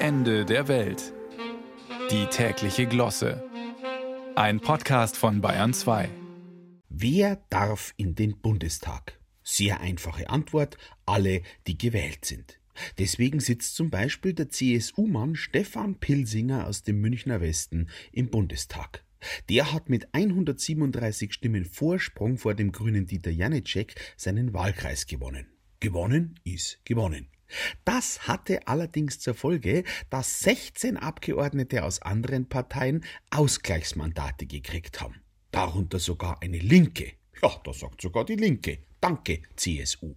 Ende der Welt. Die tägliche Glosse. Ein Podcast von Bayern 2. Wer darf in den Bundestag? Sehr einfache Antwort, alle, die gewählt sind. Deswegen sitzt zum Beispiel der CSU-Mann Stefan Pilsinger aus dem Münchner Westen im Bundestag. Der hat mit 137 Stimmen Vorsprung vor dem grünen Dieter Janicek seinen Wahlkreis gewonnen. Gewonnen ist gewonnen. Das hatte allerdings zur Folge, dass 16 Abgeordnete aus anderen Parteien Ausgleichsmandate gekriegt haben. Darunter sogar eine Linke. Ja, da sagt sogar die Linke. Danke, CSU.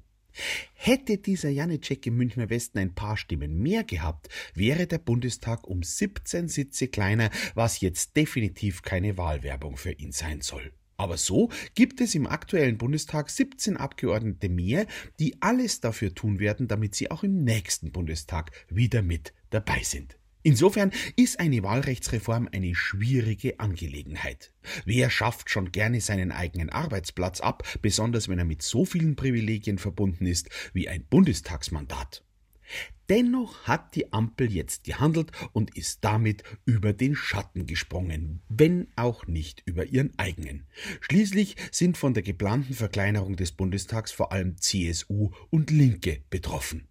Hätte dieser Janicek im Münchner Westen ein paar Stimmen mehr gehabt, wäre der Bundestag um 17 Sitze kleiner, was jetzt definitiv keine Wahlwerbung für ihn sein soll. Aber so gibt es im aktuellen Bundestag 17 Abgeordnete mehr, die alles dafür tun werden, damit sie auch im nächsten Bundestag wieder mit dabei sind. Insofern ist eine Wahlrechtsreform eine schwierige Angelegenheit. Wer schafft schon gerne seinen eigenen Arbeitsplatz ab, besonders wenn er mit so vielen Privilegien verbunden ist wie ein Bundestagsmandat? Dennoch hat die Ampel jetzt gehandelt und ist damit über den Schatten gesprungen, wenn auch nicht über ihren eigenen. Schließlich sind von der geplanten Verkleinerung des Bundestags vor allem CSU und Linke betroffen.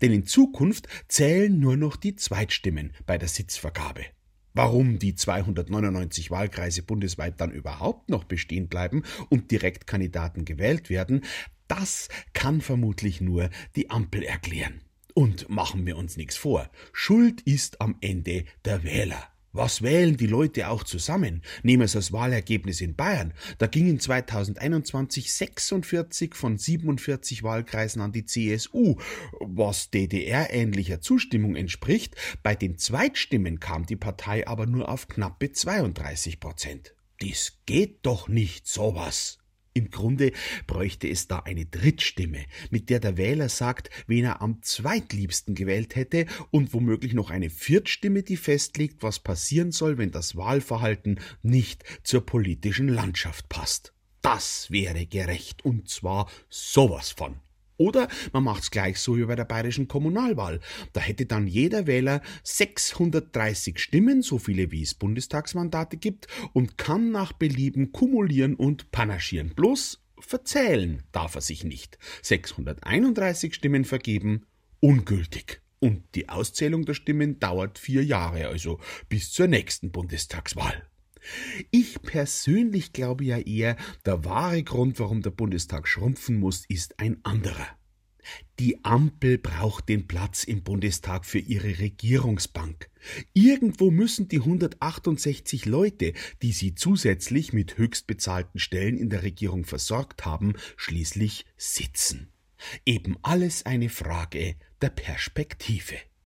Denn in Zukunft zählen nur noch die Zweitstimmen bei der Sitzvergabe. Warum die 299 Wahlkreise bundesweit dann überhaupt noch bestehen bleiben und Direktkandidaten gewählt werden, das kann vermutlich nur die Ampel erklären. Und machen wir uns nichts vor, Schuld ist am Ende der Wähler. Was wählen die Leute auch zusammen? Nehmen Sie das Wahlergebnis in Bayern. Da gingen 2021 46 von 47 Wahlkreisen an die CSU, was DDR-ähnlicher Zustimmung entspricht. Bei den Zweitstimmen kam die Partei aber nur auf knappe 32 Prozent. Das geht doch nicht sowas. Im Grunde bräuchte es da eine Drittstimme, mit der der Wähler sagt, wen er am zweitliebsten gewählt hätte und womöglich noch eine Viertstimme, die festlegt, was passieren soll, wenn das Wahlverhalten nicht zur politischen Landschaft passt. Das wäre gerecht und zwar sowas von. Oder man macht's gleich so wie bei der bayerischen Kommunalwahl. Da hätte dann jeder Wähler 630 Stimmen, so viele wie es Bundestagsmandate gibt, und kann nach Belieben kumulieren und panaschieren. Bloß verzählen darf er sich nicht. 631 Stimmen vergeben, ungültig. Und die Auszählung der Stimmen dauert vier Jahre, also bis zur nächsten Bundestagswahl. Ich persönlich glaube ja eher, der wahre Grund, warum der Bundestag schrumpfen muss, ist ein anderer. Die Ampel braucht den Platz im Bundestag für ihre Regierungsbank. Irgendwo müssen die 168 Leute, die sie zusätzlich mit höchst bezahlten Stellen in der Regierung versorgt haben, schließlich sitzen. Eben alles eine Frage der Perspektive.